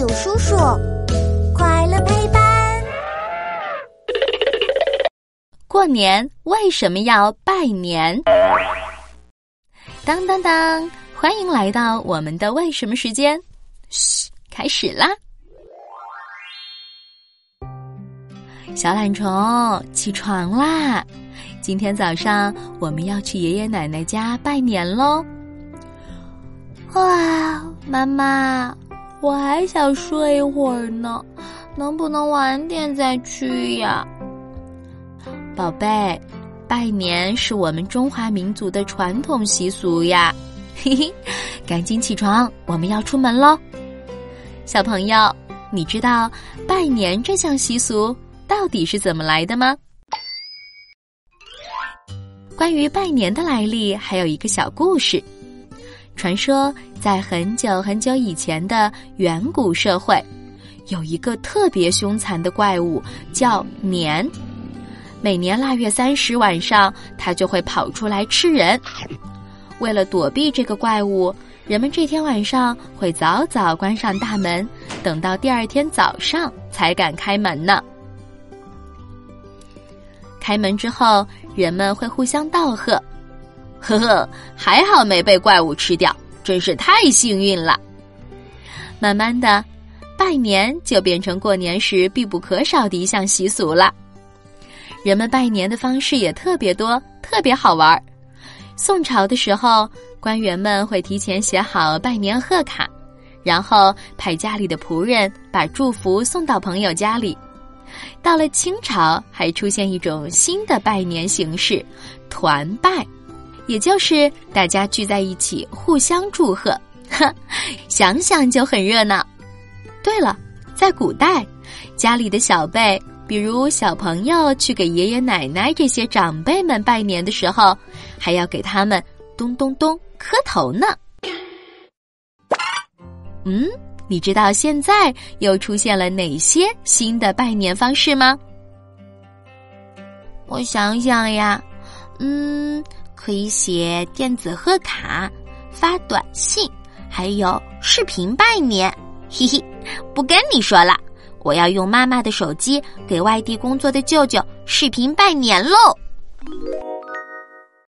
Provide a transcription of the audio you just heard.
有叔叔，快乐陪伴。过年为什么要拜年？当当当！欢迎来到我们的为什么时间。嘘，开始啦！小懒虫，起床啦！今天早上我们要去爷爷奶奶家拜年喽。哇，妈妈，我还想睡一会儿呢，能不能晚点再去呀？宝贝，拜年是我们中华民族的传统习俗呀，嘿嘿，赶紧起床，我们要出门喽。小朋友，你知道拜年这项习俗到底是怎么来的吗？关于拜年的来历，还有一个小故事。传说，在很久很久以前的远古社会，有一个特别凶残的怪物，叫年。每年腊月三十晚上，它就会跑出来吃人。为了躲避这个怪物，人们这天晚上会早早关上大门，等到第二天早上才敢开门呢。开门之后，人们会互相道贺。呵呵，还好没被怪物吃掉，真是太幸运了。慢慢的，拜年就变成过年时必不可少的一项习俗了。人们拜年的方式也特别多，特别好玩。宋朝的时候，官员们会提前写好拜年贺卡，然后派家里的仆人把祝福送到朋友家里。到了清朝，还出现一种新的拜年形式——团拜。也就是大家聚在一起互相祝贺，想想就很热闹。对了，在古代，家里的小辈，比如小朋友去给爷爷奶奶这些长辈们拜年的时候，还要给他们咚咚咚磕头呢。嗯，你知道现在又出现了哪些新的拜年方式吗？我想想呀，嗯。可以写电子贺卡、发短信，还有视频拜年。嘿嘿，不跟你说了，我要用妈妈的手机给外地工作的舅舅视频拜年喽。